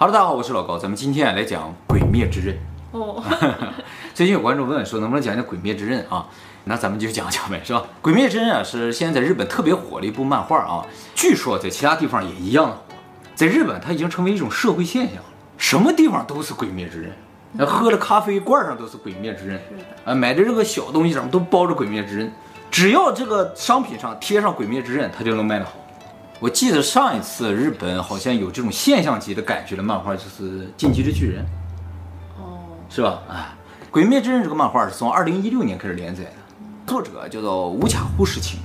Hello，大家好，我是老高，咱们今天来讲《鬼灭之刃》哦。最近有观众问说，能不能讲讲《鬼灭之刃》啊？那咱们就讲讲呗，是吧？《鬼灭之刃》啊，是现在在日本特别火的一部漫画啊。据说在其他地方也一样的火，在日本它已经成为一种社会现象了，什么地方都是《鬼灭之刃》。那喝的咖啡罐上都是《鬼灭之刃》，啊，买的这个小东西上都包着《鬼灭之刃》，只要这个商品上贴上《鬼灭之刃》，它就能卖得好。我记得上一次日本好像有这种现象级的感觉的漫画，就是《进击的巨人》，哦，是吧？哎，《鬼灭之刃》这个漫画是从二零一六年开始连载的，作者叫做无卡户世晴。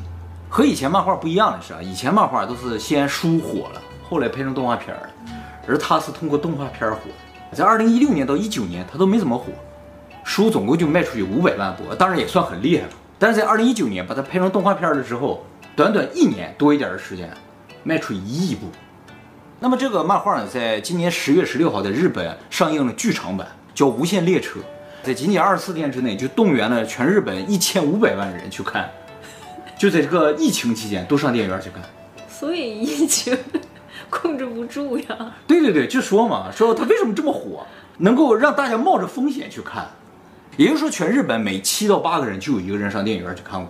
和以前漫画不一样的是啊，以前漫画都是先书火了，后来拍成动画片了，而他是通过动画片火。在二零一六年到一九年，他都没怎么火，书总共就卖出去五百万部，当然也算很厉害了。但是在二零一九年把它拍成动画片了之后，短短一年多一点的时间。卖出一亿部，那么这个漫画呢，在今年十月十六号在日本上映了剧场版，叫《无限列车》，在仅仅二十四天之内就动员了全日本一千五百万人去看，就在这个疫情期间都上电影院去看，所以疫情控制不住呀。对对对，就说嘛，说他为什么这么火，能够让大家冒着风险去看，也就是说全日本每七到八个人就有一个人上电影院去看过，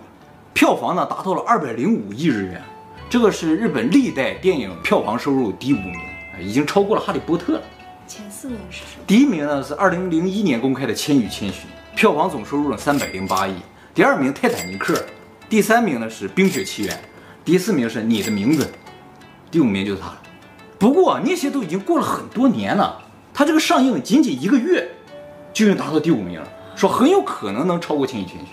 票房呢达到了二百零五亿日元。这个是日本历代电影票房收入第五名，已经超过了《哈利波特》了。前四名是什么？第一名呢是二零零一年公开的《千与千寻》，票房总收入了三百零八亿。第二名《泰坦尼克》，第三名呢是《冰雪奇缘》，第四名是你的名字，第五名就是他了。不过那些都已经过了很多年了，他这个上映仅仅一个月，就已经达到第五名了，说很有可能能超过《千与千寻》。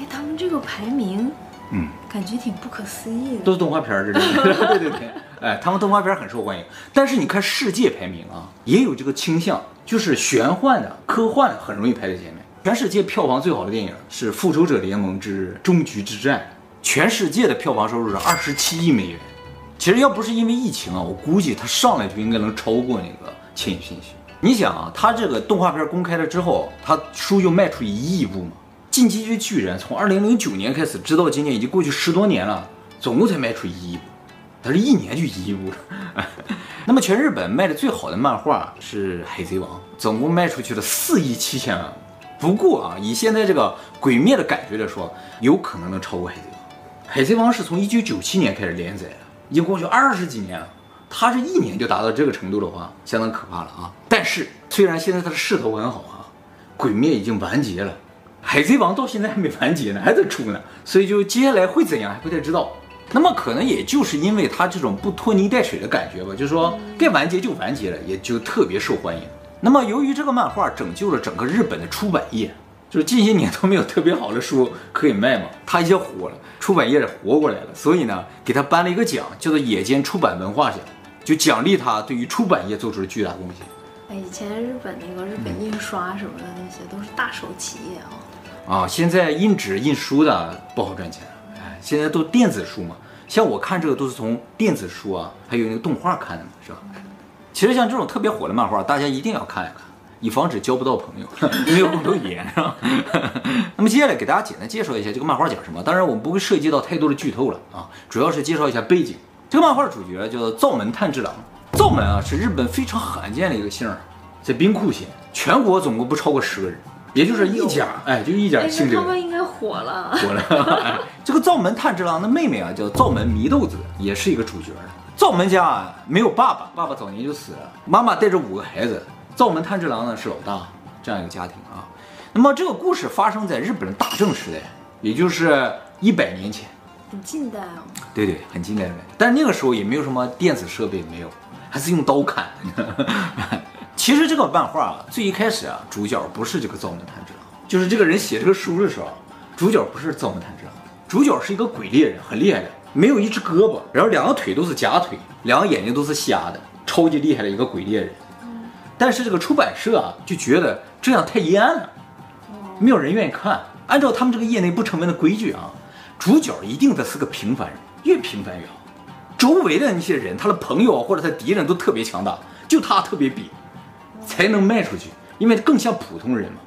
哎，他们这个排名。嗯，感觉挺不可思议的，都是动画片儿，这是 对对对，哎，他们动画片很受欢迎。但是你看世界排名啊，也有这个倾向，就是玄幻的、科幻很容易排在前面。全世界票房最好的电影是《复仇者联盟之终局之战》，全世界的票房收入是二十七亿美元。其实要不是因为疫情啊，我估计它上来就应该能超过那个《千与千寻》。你想啊，它这个动画片公开了之后，它书就卖出一亿部嘛。进击的巨人从二零零九年开始，直到今年已经过去十多年了，总共才卖出一亿部，它是一年就一亿部了。那么全日本卖的最好的漫画是《海贼王》，总共卖出去了四亿七千万。不过啊，以现在这个鬼灭的感觉来说，有可能能超过《海贼王》。《海贼王》是从一九九七年开始连载的，已经过去二十几年了。它这一年就达到这个程度的话，相当可怕了啊！但是虽然现在它的势头很好啊，鬼灭已经完结了。海贼王到现在还没完结呢，还在出呢，所以就接下来会怎样还不太知道。那么可能也就是因为他这种不拖泥带水的感觉吧，就是说该完结就完结了，也就特别受欢迎。那么由于这个漫画拯救了整个日本的出版业，就是近些年都没有特别好的书可以卖嘛，他一下火了，出版业也活过来了，所以呢，给他颁了一个奖，叫做野间出版文化奖，就奖励他对于出版业做出了巨大贡献。哎，以前日本那个日本印刷什么的那些都是大手企业啊。啊，现在印纸印书的不好赚钱，哎，现在都电子书嘛。像我看这个都是从电子书啊，还有那个动画看的嘛，是吧？其实像这种特别火的漫画，大家一定要看一看，以防止交不到朋友，没有共同语言，是吧？那么接下来给大家简单介绍一下这个漫画讲什么。当然我们不会涉及到太多的剧透了啊，主要是介绍一下背景。这个漫画主角叫做灶门炭治郎，灶门啊是日本非常罕见的一个姓，在兵库县，全国总共不超过十个人。也就是一家，哎，就一家姓这个。他们应该火了，火了。哎，这个灶门炭治郎的妹妹啊，叫灶门祢豆子，也是一个主角。灶门家啊，没有爸爸，爸爸早年就死了，妈妈带着五个孩子，灶门炭治郎呢是老大，这样一个家庭啊。那么这个故事发生在日本的大正时代，也就是一百年前，很近代哦。对对，很近代的。但是那个时候也没有什么电子设备，没有，还是用刀砍。其实这个漫画啊，最一开始啊，主角不是这个造梦探知郎，就是这个人写这个书的时候，主角不是造梦探知郎，主角是一个鬼猎人，很厉害的，没有一只胳膊，然后两个腿都是假腿，两个眼睛都是瞎的，超级厉害的一个鬼猎人。但是这个出版社啊，就觉得这样太阴暗了，没有人愿意看。按照他们这个业内不成文的规矩啊，主角一定得是个平凡人，越平凡越好，周围的那些人，他的朋友或者他敌人都特别强大，就他特别痞。才能卖出去，因为更像普通人嘛，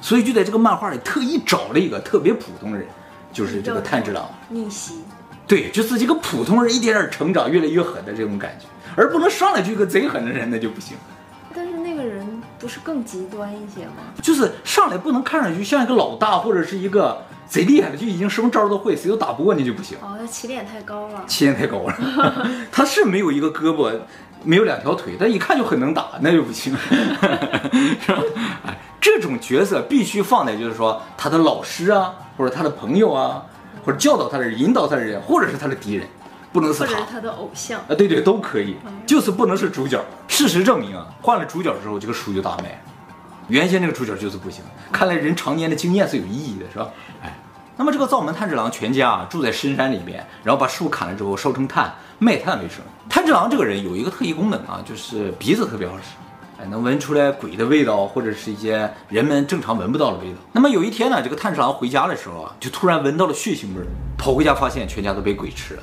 所以就在这个漫画里特意找了一个特别普通的人，就是这个炭治郎逆袭，对，就是这个普通人一点点成长，越来越狠的这种感觉，而不能上来就一个贼狠的人，那就不行。但是那个人不是更极端一些吗？就是上来不能看上去像一个老大或者是一个贼厉害的，就已经什么招都会，谁都打不过你就不行。哦，他起点太高了。起点太高了，他是没有一个胳膊，没有两条腿，但一看就很能打，那就不行，是吧？哎，这种角色必须放在就是说他的老师啊，或者他的朋友啊，或者教导他的人、引导他的人，或者是他的敌人。不能是他，或者是他的偶像啊，对对，都可以，就是不能是主角。事实证明啊，换了主角之后，这个书就大卖。原先这个主角就是不行，看来人常年的经验是有意义的，是吧？哎，那么这个灶门炭治郎全家啊，住在深山里面，然后把树砍了之后烧成炭，卖炭为生。炭治郎这个人有一个特异功能啊，就是鼻子特别好使，哎，能闻出来鬼的味道，或者是一些人们正常闻不到的味道。那么有一天呢，这个炭治郎回家的时候啊，就突然闻到了血腥味儿，跑回家发现全家都被鬼吃了。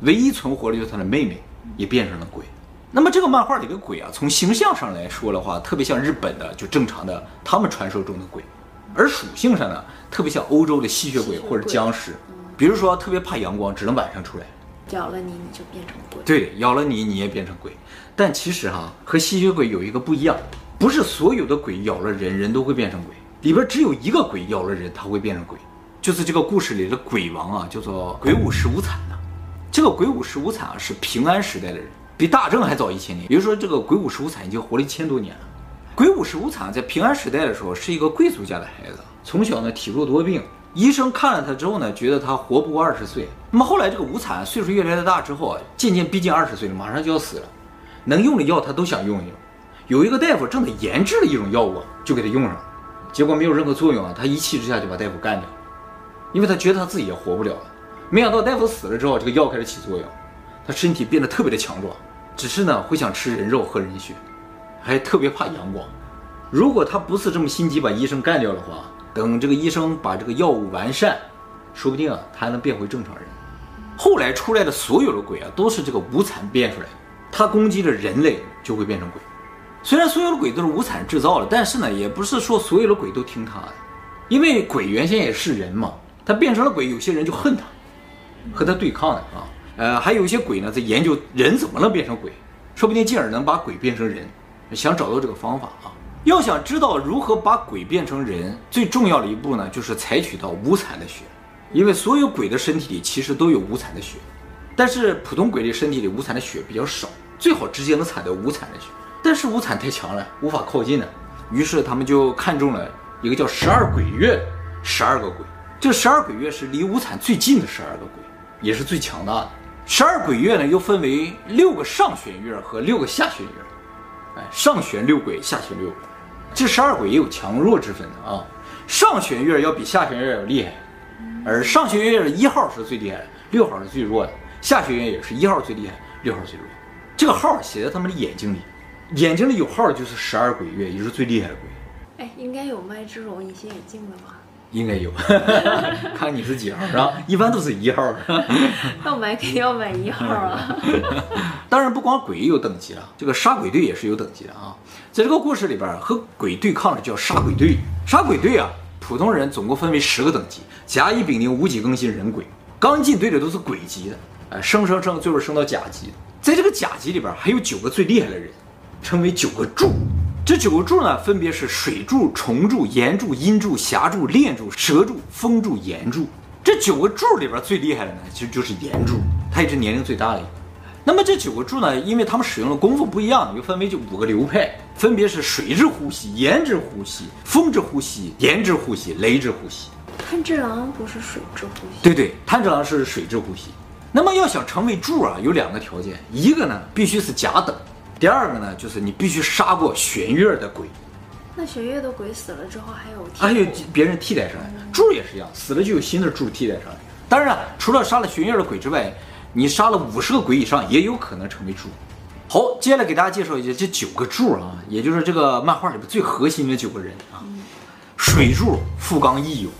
唯一存活的就是他的妹妹，也变成了鬼。那么这个漫画里的鬼啊，从形象上来说的话，特别像日本的就正常的他们传说中的鬼；而属性上呢，特别像欧洲的吸血鬼或者僵尸。比如说特别怕阳光，只能晚上出来。咬了你，你就变成鬼。对，咬了你，你也变成鬼。但其实哈，和吸血鬼有一个不一样，不是所有的鬼咬了人人都会变成鬼，里边只有一个鬼咬了人，他会变成鬼，就是这个故事里的鬼王啊，叫做鬼五十无惨呐。这个鬼五十无惨啊，是平安时代的人，比大正还早一千年。比如说，这个鬼五十无惨已经活了一千多年了。鬼五十无惨在平安时代的时候是一个贵族家的孩子，从小呢体弱多病，医生看了他之后呢，觉得他活不过二十岁。那么后来这个无惨岁数越来越大之后啊，渐渐逼近二十岁了，马上就要死了，能用的药他都想用一用。有一个大夫正在研制了一种药物，就给他用上，结果没有任何作用啊，他一气之下就把大夫干掉了，因为他觉得他自己也活不了了。没想到大夫死了之后，这个药开始起作用，他身体变得特别的强壮，只是呢会想吃人肉喝人血，还特别怕阳光。如果他不是这么心急把医生干掉的话，等这个医生把这个药物完善，说不定啊他还能变回正常人。后来出来的所有的鬼啊都是这个无惨变出来的，他攻击了人类就会变成鬼。虽然所有的鬼都是无惨制造的，但是呢也不是说所有的鬼都听他的，因为鬼原先也是人嘛，他变成了鬼，有些人就恨他。和他对抗的啊，呃，还有一些鬼呢，在研究人怎么能变成鬼，说不定进而能把鬼变成人，想找到这个方法。要想知道如何把鬼变成人，最重要的一步呢，就是采取到无惨的血，因为所有鬼的身体里其实都有无惨的血，但是普通鬼的身体里无惨的血比较少，最好直接能采到无惨的血，但是无惨太强了，无法靠近呢。于是他们就看中了一个叫十二鬼月，十二个鬼，这十二鬼月是离无惨最近的十二个鬼。也是最强大的。十二鬼月呢，又分为六个上弦月和六个下弦月。哎，上弦六鬼，下弦六鬼。这十二鬼也有强弱之分的啊。上弦月要比下弦月要厉害，而上弦月的一号是最厉害的，六号是最弱的。下弦月也是一号最厉害，六号最弱。这个号写在他们的眼睛里，眼睛里有号就是十二鬼月，也就是最厉害的鬼。哎，应该有卖这种隐形眼镜的吧？应该有，看你是几号是吧？一般都是一号。要买肯定要买一号啊。当然，不光鬼有等级了，这个杀鬼队也是有等级的啊。在这个故事里边，和鬼对抗的叫杀鬼队。杀鬼队啊，普通人总共分为十个等级，甲乙丙丁戊己庚辛壬癸。刚进队的都是鬼级的，哎，升升升，最后升到甲级。在这个甲级里边，还有九个最厉害的人，称为九个柱。这九个柱呢，分别是水柱、虫柱、岩柱、阴柱、霞柱、炼柱、蛇柱、风柱、岩柱。这九个柱里边最厉害的呢，其实就是岩柱，它也是年龄最大的一个。那么这九个柱呢，因为他们使用的功夫不一样，又分为就五个流派，分别是水之呼吸、岩之呼吸、风之呼吸、岩之呼吸、雷之呼吸。炭治郎不是水之呼吸？对对，炭治郎是水之呼吸。那么要想成为柱啊，有两个条件，一个呢必须是甲等。第二个呢，就是你必须杀过玄月的鬼。那玄月的鬼死了之后还有还有别人替代上来，柱也是一样，死了就有新的柱替代上来。当然，除了杀了玄月的鬼之外，你杀了五十个鬼以上也有可能成为柱。好，接下来给大家介绍一下这九个柱啊，也就是这个漫画里边最核心的九个人啊。水柱富冈义勇，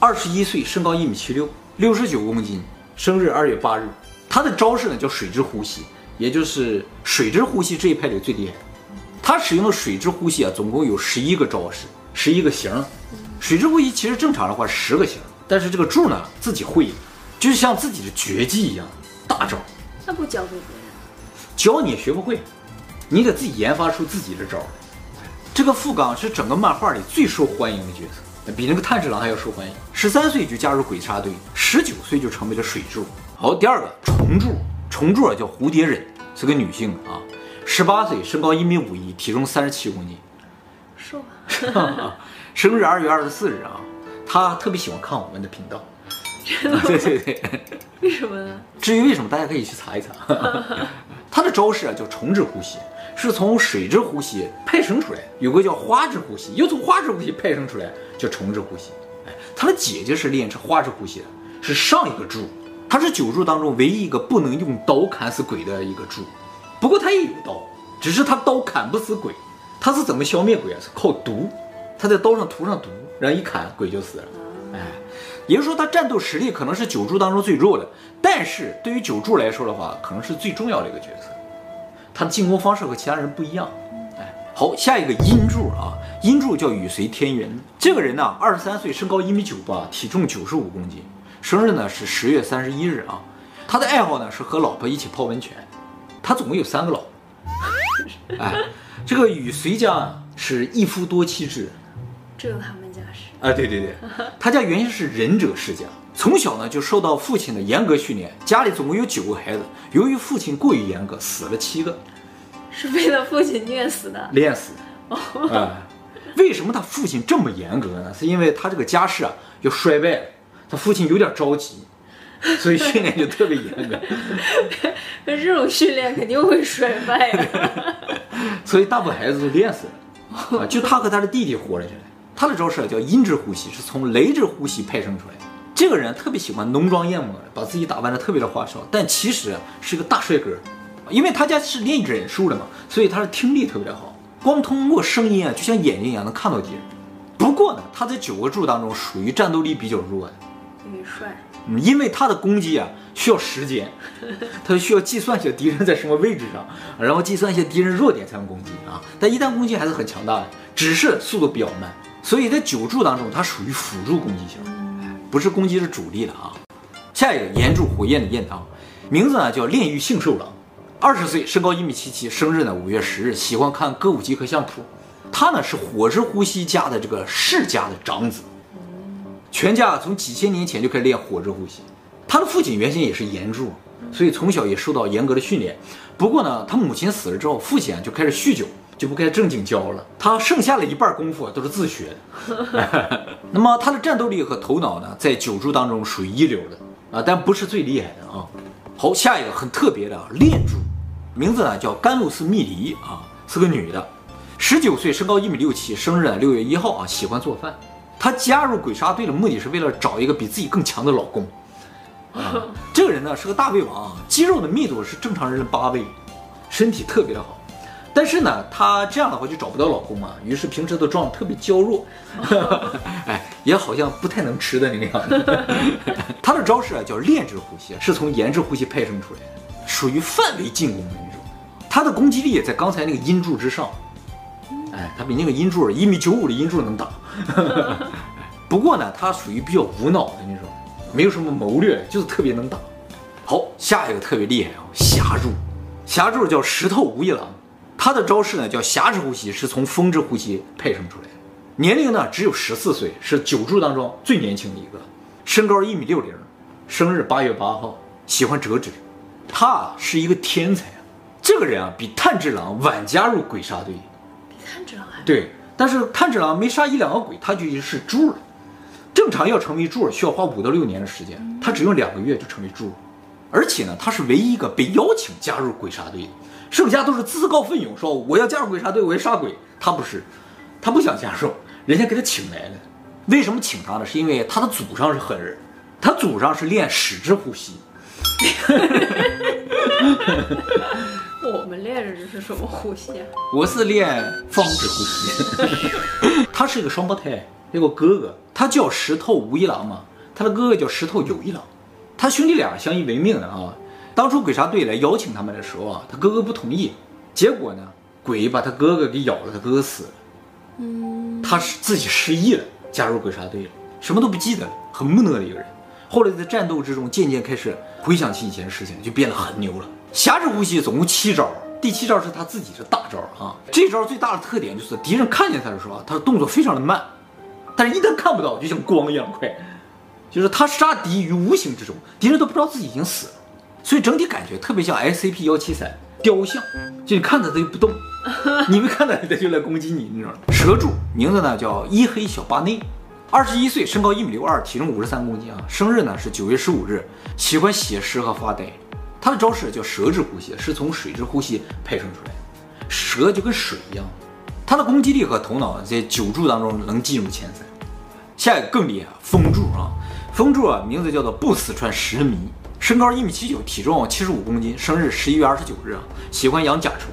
二十一岁，身高一米七六，六十九公斤，生日二月八日。他的招式呢叫水之呼吸。也就是水之呼吸这一派里最厉害，他使用的水之呼吸啊，总共有十一个招式，十一个型。水之呼吸其实正常的话十个型，但是这个柱呢自己会，就像自己的绝技一样，大招。那不教给别人？教你也学不会，你得自己研发出自己的招。这个富冈是整个漫画里最受欢迎的角色，比那个炭治郎还要受欢迎。十三岁就加入鬼杀队，十九岁就成为了水柱。好，第二个虫柱，虫柱啊叫蝴蝶忍，是个女性啊，十八岁，身高一米五一，体重三十七公斤，瘦啊。生日二月二十四日啊，她特别喜欢看我们的频道。对对对，为什么呢？至于为什么，大家可以去查一查。她的招式啊叫虫之呼吸，是从水之呼吸派生出来；有个叫花之呼吸，又从花之呼吸派生出来，叫虫之呼吸。哎，她的姐姐是练成花之呼吸的，是上一个柱，他是九柱当中唯一一个不能用刀砍死鬼的一个柱。不过他也有刀，只是他刀砍不死鬼。他是怎么消灭鬼啊？是靠毒，他在刀上涂上毒，然后一砍鬼就死了。哎。也就是说，他战斗实力可能是九柱当中最弱的，但是对于九柱来说的话，可能是最重要的一个角色。他的进攻方式和其他人不一样。哎，好，下一个阴柱啊，阴柱叫羽随天元，这个人呢，二十三岁，身高一米九八，体重九十五公斤，生日呢是十月三十一日啊。他的爱好呢是和老婆一起泡温泉，他总共有三个老婆。哎，这个与随家啊是一夫多妻制。这个他们家是。啊，对对对，他家原先是忍者世家，从小呢就受到父亲的严格训练，家里总共有九个孩子，由于父亲过于严格，死了七个，是被他父亲虐死的，练死的。啊、呃，为什么他父亲这么严格呢？是因为他这个家世啊要衰败了，他父亲有点着急，所以训练就特别严格。那这种训练肯定会摔败的，所以大部分孩子都练死了，啊，就他和他的弟弟活了下来。他的招式叫阴之呼吸，是从雷之呼吸派生出来的。这个人特别喜欢浓妆艳抹，把自己打扮的特别的花哨，但其实是个大帅哥。因为他家是练忍术的嘛，所以他的听力特别的好，光通过声音啊，就像眼睛一样能看到敌人。不过呢，他在九个柱当中属于战斗力比较弱的。因为帅。嗯，因为他的攻击啊需要时间，他需要计算一下敌人在什么位置上，然后计算一下敌人弱点才能攻击啊。但一旦攻击还是很强大的，只是速度比较慢。所以在九柱当中，它属于辅助攻击型，不是攻击是主力的啊。下一个炎柱火焰的焰堂，名字呢叫炼狱性兽郎，二十岁，身高一米七七，生日呢五月十日，喜欢看歌舞伎和相扑。他呢是火之呼吸家的这个世家的长子，全家从几千年前就开始练火之呼吸。他的父亲原先也是炎柱，所以从小也受到严格的训练。不过呢，他母亲死了之后，父亲啊就开始酗酒。就不该正经教了，他剩下了一半功夫都是自学的。那么他的战斗力和头脑呢，在九柱当中属于一流的啊，但不是最厉害的啊。好，下一个很特别的啊炼柱，名字呢叫甘露寺蜜梨啊，是个女的，十九岁，身高一米六七，生日啊六月一号啊，喜欢做饭。她加入鬼杀队的目的是为了找一个比自己更强的老公。啊，这个人呢是个大胃王，肌肉的密度是正常人的八倍，身体特别的好。但是呢，她这样的话就找不到老公嘛，于是平时都装得特别娇弱，哎，也好像不太能吃的那个样子。她的招式啊叫炼制呼吸，是从炎制呼吸派生出来的，属于范围进攻的那种。她的攻击力也在刚才那个阴柱之上，哎，她比那个阴柱一米九五的阴柱能打。不过呢，他属于比较无脑的那种，没有什么谋略，就是特别能打。好，下一个特别厉害啊，霞柱，霞柱叫石头无一郎。他的招式呢叫霞之呼吸，是从风之呼吸派生出来的。年龄呢只有十四岁，是九柱当中最年轻的一个。身高一米六零，生日八月八号，喜欢折纸。他啊是一个天才啊！这个人啊比炭治郎晚加入鬼杀队，比炭治郎还对。但是炭治郎没杀一两个鬼，他就已经是柱了。正常要成为柱需要花五到六年的时间，他只用两个月就成为柱。而且呢，他是唯一一个被邀请加入鬼杀队的。剩下都是自告奋勇说我要加入鬼杀队，我要杀鬼。他不是，他不想加入，人家给他请来的。为什么请他呢？是因为他的祖上是狠人，他祖上是练矢之呼吸。我们练的这是什么呼吸啊？我是练方之呼吸。他是一个双胞胎，有个哥哥，他叫石头无一郎嘛，他的哥哥叫石头有一郎，他兄弟俩相依为命的啊。当初鬼杀队来邀请他们的时候啊，他哥哥不同意，结果呢，鬼把他哥哥给咬了，他哥哥死了。嗯，他是自己失忆了，加入鬼杀队了，什么都不记得了，很木讷的一个人。后来在战斗之中，渐渐开始回想起以前的事情，就变得很牛了。霞之呼吸总共七招，第七招是他自己的大招啊。这招最大的特点就是敌人看见他的时候，他的动作非常的慢，但是一旦看不到，就像光一样快。就是他杀敌于无形之中，敌人都不知道自己已经死了，所以整体感觉特别像 SCP 幺七三雕像，就你看他他就不动，你没看到他就来攻击你，你知道吗？蛇柱名字呢叫伊黑小巴内，二十一岁，身高一米六二，体重五十三公斤啊，生日呢是九月十五日，喜欢写诗和发呆。他的招式叫蛇之呼吸，是从水之呼吸派生出来的，蛇就跟水一样，他的攻击力和头脑在九柱当中能进入前三。下一个更厉害，风柱啊。风柱啊，名字叫做不死川石迷，身高一米七九，体重七十五公斤，生日十一月二十九日啊，喜欢养甲虫。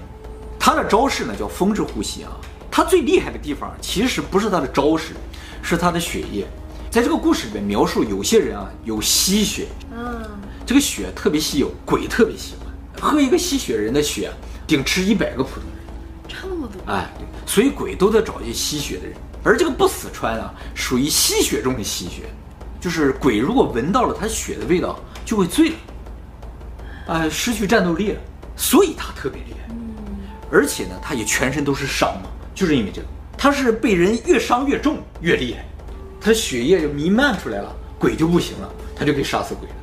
他的招式呢叫风之呼吸啊。他最厉害的地方其实不是他的招式，是他的血液。在这个故事里面描述，有些人啊有吸血，这个血特别稀有，鬼特别喜欢。喝一个吸血人的血，顶吃一百个普通人，差那么多。哎，所以鬼都在找一些吸血的人。而这个不死川啊，属于吸血中的吸血。就是鬼，如果闻到了他血的味道，就会醉了，哎，失去战斗力了，所以他特别厉害。而且呢，他也全身都是伤嘛，就是因为这个，他是被人越伤越重越厉害，他的血液就弥漫出来了，鬼就不行了，他就可以杀死鬼了，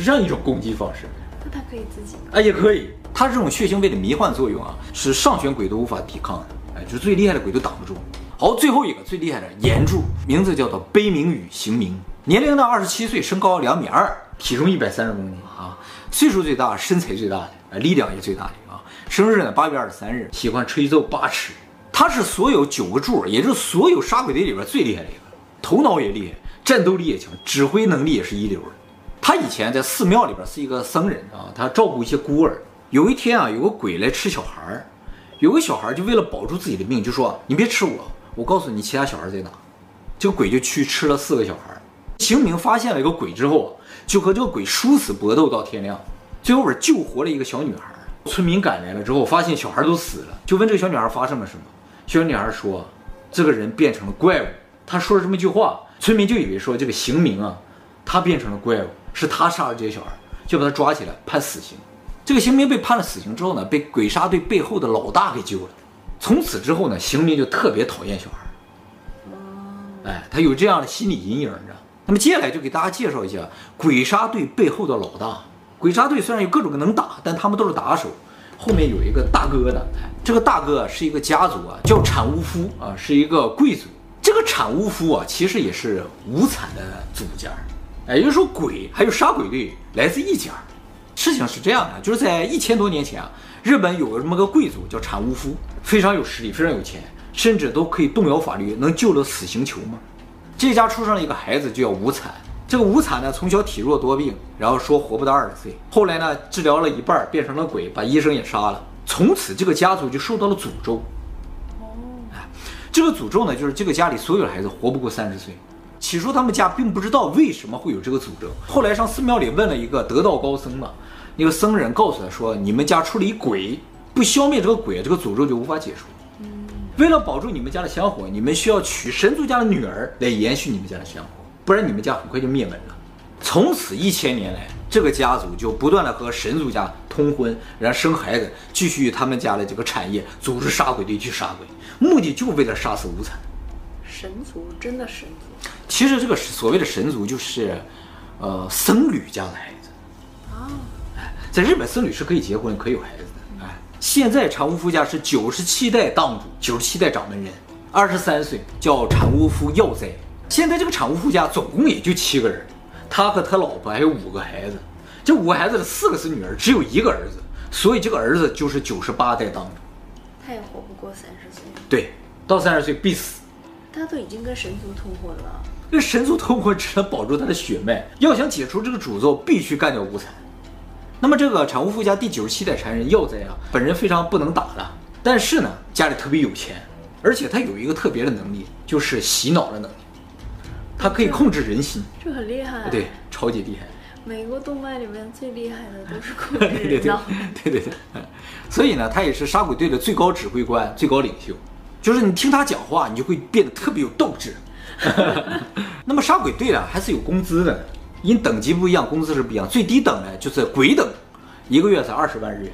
是这样一种攻击方式。那他可以自己？啊，也可以。他这种血腥味的迷幻作用啊，是上旋鬼都无法抵抗的，哎，就是最厉害的鬼都挡不住。好，最后一个最厉害的炎柱，名字叫做悲鸣羽行鸣。年龄呢，二十七岁，身高两米二，体重一百三十公斤啊，岁数最大，身材最大的，啊，力量也最大的啊。生日呢，八月二十三日，喜欢吹奏八尺。他是所有九个柱，也就是所有杀鬼队里边最厉害的一个，头脑也厉害，战斗力也强，指挥能力也是一流的。他以前在寺庙里边是一个僧人啊，他照顾一些孤儿。有一天啊，有个鬼来吃小孩儿，有个小孩儿就为了保住自己的命，就说：“你别吃我，我告诉你其他小孩在哪。”这个鬼就去吃了四个小孩。邢明发现了一个鬼之后，就和这个鬼殊死搏斗到天亮，最后边救活了一个小女孩。村民赶来了之后，发现小孩都死了，就问这个小女孩发生了什么。小女孩说：“这个人变成了怪物。”她说了这么一句话，村民就以为说这个邢明啊，他变成了怪物，是他杀了这些小孩，就把他抓起来判死刑。这个刑民被判了死刑之后呢，被鬼杀队背后的老大给救了。从此之后呢，刑民就特别讨厌小孩。哎，他有这样的心理阴影，你知道。那么接下来就给大家介绍一下鬼杀队背后的老大。鬼杀队虽然有各种各能打，但他们都是打手，后面有一个大哥的。这个大哥是一个家族啊，叫产屋夫啊，是一个贵族。这个产屋夫啊，其实也是无惨的祖家。哎，也就是说鬼还有杀鬼队来自一家。事情是这样的，就是在一千多年前啊，日本有个这么个贵族叫产屋夫，非常有实力，非常有钱，甚至都可以动摇法律，能救了死刑囚吗？这家出生了一个孩子，就叫无惨。这个无惨呢，从小体弱多病，然后说活不到二十岁。后来呢，治疗了一半，变成了鬼，把医生也杀了。从此，这个家族就受到了诅咒。哦，哎，这个诅咒呢，就是这个家里所有的孩子活不过三十岁。起初，他们家并不知道为什么会有这个诅咒。后来上寺庙里问了一个得道高僧嘛，那个僧人告诉他说：“你们家出了一鬼，不消灭这个鬼，这个诅咒就无法解除。”为了保住你们家的香火，你们需要娶神族家的女儿来延续你们家的香火，不然你们家很快就灭门了。从此一千年来，这个家族就不断的和神族家通婚，然后生孩子，继续他们家的这个产业，组织杀鬼队去杀鬼，目的就为了杀死无惨。神族真的神族？其实这个所谓的神族就是，呃，僧侣家的孩子。啊，哎，在日本僧侣是可以结婚，可以有孩子的。现在产屋夫家是九十七代当主，九十七代掌门人，二十三岁，叫产屋夫耀哉。现在这个产屋夫家总共也就七个人，他和他老婆还有五个孩子，这五个孩子的四个是女儿，只有一个儿子，所以这个儿子就是九十八代当主。他也活不过三十岁。对，到三十岁必死。他都已经跟神族通婚了。跟神族通婚只能保住他的血脉，要想解除这个诅咒，必须干掉无惨。那么这个产屋夫家第九十七代传人耀哉啊，本人非常不能打的，但是呢，家里特别有钱，而且他有一个特别的能力，就是洗脑的能力，他可以控制人心，这很厉害，对，超级厉害。美国动漫里面最厉害的都是控制人脑，对对对，对对对，所以呢，他也是杀鬼队的最高指挥官、最高领袖，就是你听他讲话，你就会变得特别有斗志。那么杀鬼队呢，还是有工资的。因等级不一样，工资是不一样。最低等呢就是鬼等，一个月才二十万日元。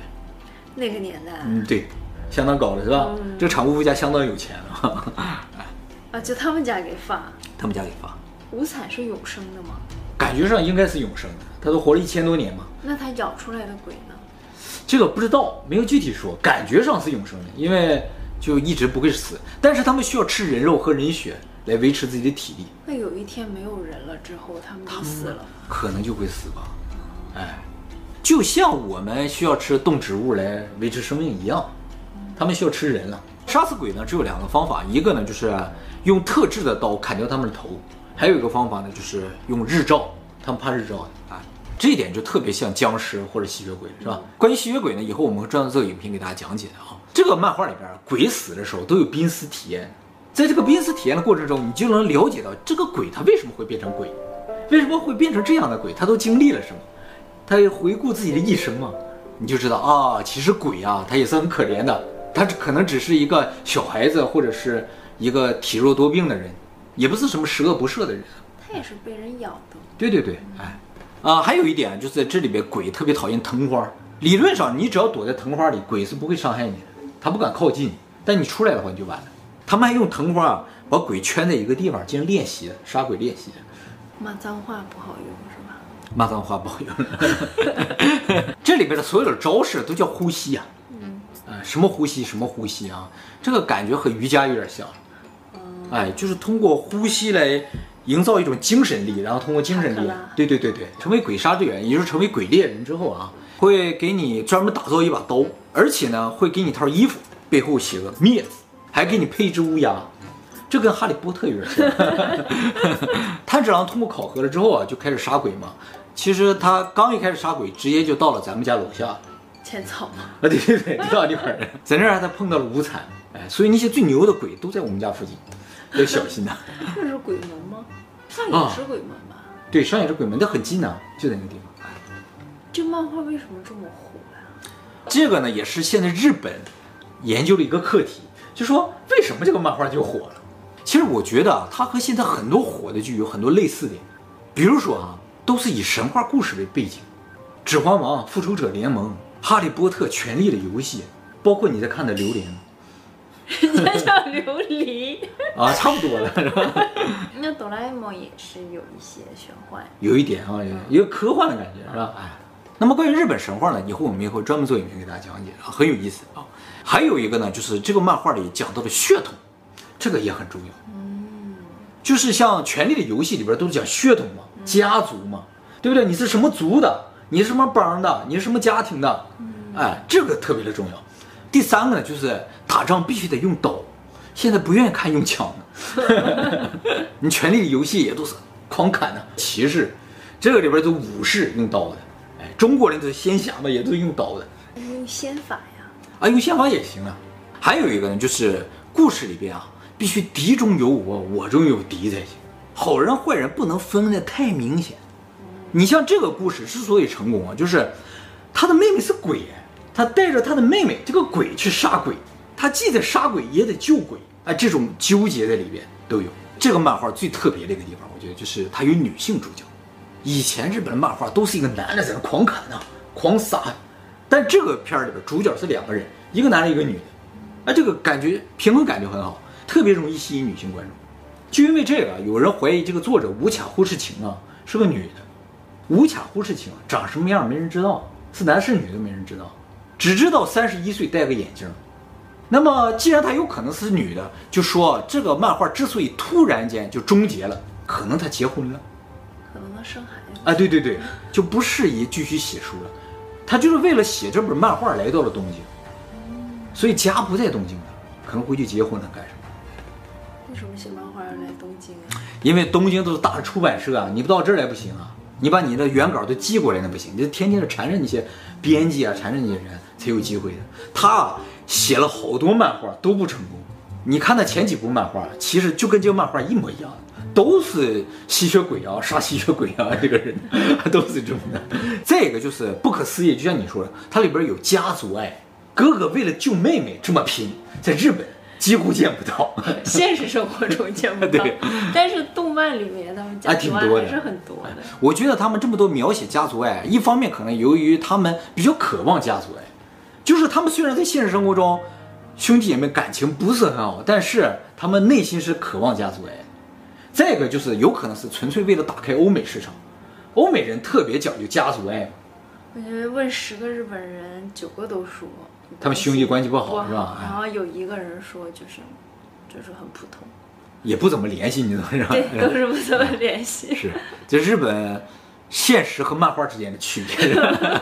那个年代嗯，对，相当高了是吧？嗯这个产屋夫家相当有钱了，啊，就他们家给发。他们家给发，五彩是永生的吗？感觉上应该是永生的，他都活了一千多年嘛。那他咬出来的鬼呢？这个不知道，没有具体说，感觉上是永生的，因为就一直不会死，但是他们需要吃人肉和人血来维持自己的体力，那有一天没有人了之后，他们就死了。可能就会死吧。哎，就像我们需要吃动植物来维持生命一样，他们需要吃人了。杀死鬼呢，只有两个方法，一个呢就是用特制的刀砍掉他们的头，还有一个方法呢就是用日照，他们怕日照的啊。这一点就特别像僵尸或者吸血鬼，是吧？关于吸血鬼呢，以后我们会专门做影片给大家讲解的啊。这个漫画里边，鬼死的时候都有濒死体验，在这个濒死体验的过程中，你就能了解到这个鬼他为什么会变成鬼，为什么会变成这样的鬼，他都经历了什么，他回顾自己的一生嘛，你就知道啊，其实鬼啊，他也是很可怜的，他可能只是一个小孩子，或者是一个体弱多病的人，也不是什么十恶不赦的人。他也是被人咬的。对对对，哎，啊，还有一点就是在这里边鬼特别讨厌藤花。理论上，你只要躲在藤花里，鬼是不会伤害你的，他不敢靠近。但你出来的话，你就完了。他们还用藤花啊，把鬼圈在一个地方进行练习，杀鬼练习。骂脏话不好用是吧？骂脏话不好用。这里边的所有的招式都叫呼吸呀、啊，嗯，呃，什么呼吸，什么呼吸啊？这个感觉和瑜伽有点像。哎，就是通过呼吸来营造一种精神力，然后通过精神力对对对对，成为鬼杀队员，也就是成为鬼猎人之后啊，会给你专门打造一把刀，而且呢，会给你套衣服，背后写个灭字，还给你配一只乌鸦，这跟哈利波特有点像。炭治郎通过考核了之后啊，就开始杀鬼嘛。其实他刚一开始杀鬼，直接就到了咱们家楼下。浅草吗？啊，对对对，就到那块儿，在那儿他碰到了无惨，哎，所以那些最牛的鬼都在我们家附近。要小心呐、啊！这是鬼门吗？上野是鬼门吧？对，上野是鬼门，但很近呢、啊，就在那个地方。这漫画为什么这么火呀、啊？这个呢，也是现在日本研究的一个课题，就说为什么这个漫画就火了？其实我觉得啊，它和现在很多火的剧有很多类似点，比如说啊，都是以神话故事为背景，《指环王》《复仇者联盟》《哈利波特》《权力的游戏》，包括你在看的《榴莲》。人家叫琉璃啊，差不多了，是吧？那哆啦 A 梦也是有一些玄幻，有一点啊，有一个科幻的感觉，是吧？哎，那么关于日本神话呢，以后我们也会专门做影片给大家讲解啊，很有意思啊。还有一个呢，就是这个漫画里讲到的血统，这个也很重要。嗯，就是像《权力的游戏》里边都是讲血统嘛，家族嘛，对不对？你是什么族的？你是什么帮的？你是什么家庭的？哎，这个特别的重要。第三个呢，就是打仗必须得用刀，现在不愿意看用枪的。你权力的游戏也都是狂砍的，骑士，这个里边都武士用刀的，哎，中国人都是仙侠嘛，也都是用刀的。用仙法呀？啊，用仙法也行啊。还有一个呢，就是故事里边啊，必须敌中有我，我中有敌才行，好人坏人不能分得太明显。你像这个故事之所以成功啊，就是他的妹妹是鬼。他带着他的妹妹这个鬼去杀鬼，他既得杀鬼也得救鬼，哎，这种纠结在里边都有。这个漫画最特别的一个地方，我觉得就是它有女性主角。以前日本漫画都是一个男的在那狂砍啊、狂杀，但这个片儿里边主角是两个人，一个男的，一个女的，啊，这个感觉平衡感就很好，特别容易吸引女性观众。就因为这个，有人怀疑这个作者无卡忽视晴啊是个女的。无卡忽视晴长什么样没人知道，是男是女都没人知道。只知道三十一岁戴个眼镜，那么既然她有可能是女的，就说这个漫画之所以突然间就终结了，可能她结婚了，可能她生孩子啊，对对对，就不适宜继续写书了。他就是为了写这本漫画来到了东京，所以家不在东京了，可能回去结婚了干什么？为什么写漫画要来东京啊？因为东京都是大的出版社啊，你不到这儿来不行啊，你把你的原稿都寄过来那不行，你就天天的缠着那些编辑啊，缠着那些人。才有机会的。他啊写了好多漫画都不成功。你看他前几部漫画，其实就跟这个漫画一模一样，都是吸血鬼啊，杀吸血鬼啊，这个人 都是这么的。再一个就是不可思议，就像你说的，它里边有家族爱，哥哥为了救妹妹这么拼，在日本几乎见不到，现实生活中见不到。对，但是动漫里面他们家族爱还是很多的。我觉得他们这么多描写家族爱，一方面可能由于他们比较渴望家族爱。就是他们虽然在现实生活中兄弟姐妹感情不是很好，但是他们内心是渴望家族爱。再一个就是有可能是纯粹为了打开欧美市场，欧美人特别讲究家族爱。我觉得问十个日本人，九个都说他们兄弟关系不好，是吧？然后有一个人说就是就是很普通，也不怎么联系，你知道是吧？对，都是不怎么联系。是，这日本现实和漫画之间的区别。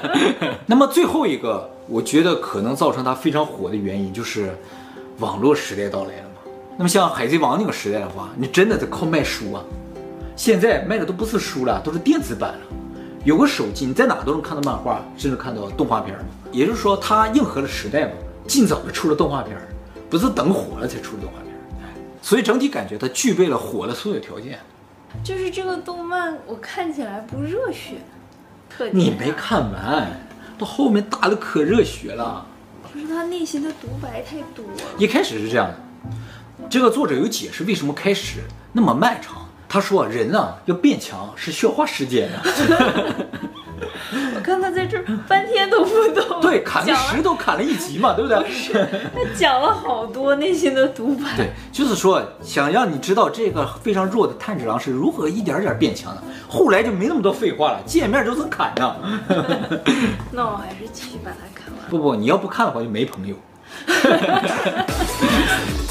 那么最后一个，我觉得可能造成它非常火的原因，就是网络时代到来。那么像海贼王那个时代的话，你真的得靠卖书啊。现在卖的都不是书了，都是电子版了。有个手机，你在哪都能看到漫画，甚至看到动画片。也就是说，它应和了时代嘛，尽早的出了动画片，不是等火了才出动画片。所以整体感觉它具备了火的所有条件。就是这个动漫，我看起来不热血，特你没看完，到后面打的可热血了。就是他内心的独白太多了。一开始是这样的，这个作者有解释为什么开始那么漫长。他说：“人啊，要变强是需要花时间的。”我看他在这儿半天都不懂。对，砍个石头砍了一集嘛，对不对？他讲了好多内心的独白。对，就是说想让你知道这个非常弱的炭治郎是如何一点点变强的。后来就没那么多废话了，见面就能砍呢。那我还是继续把它看完。不不，你要不看的话就没朋友。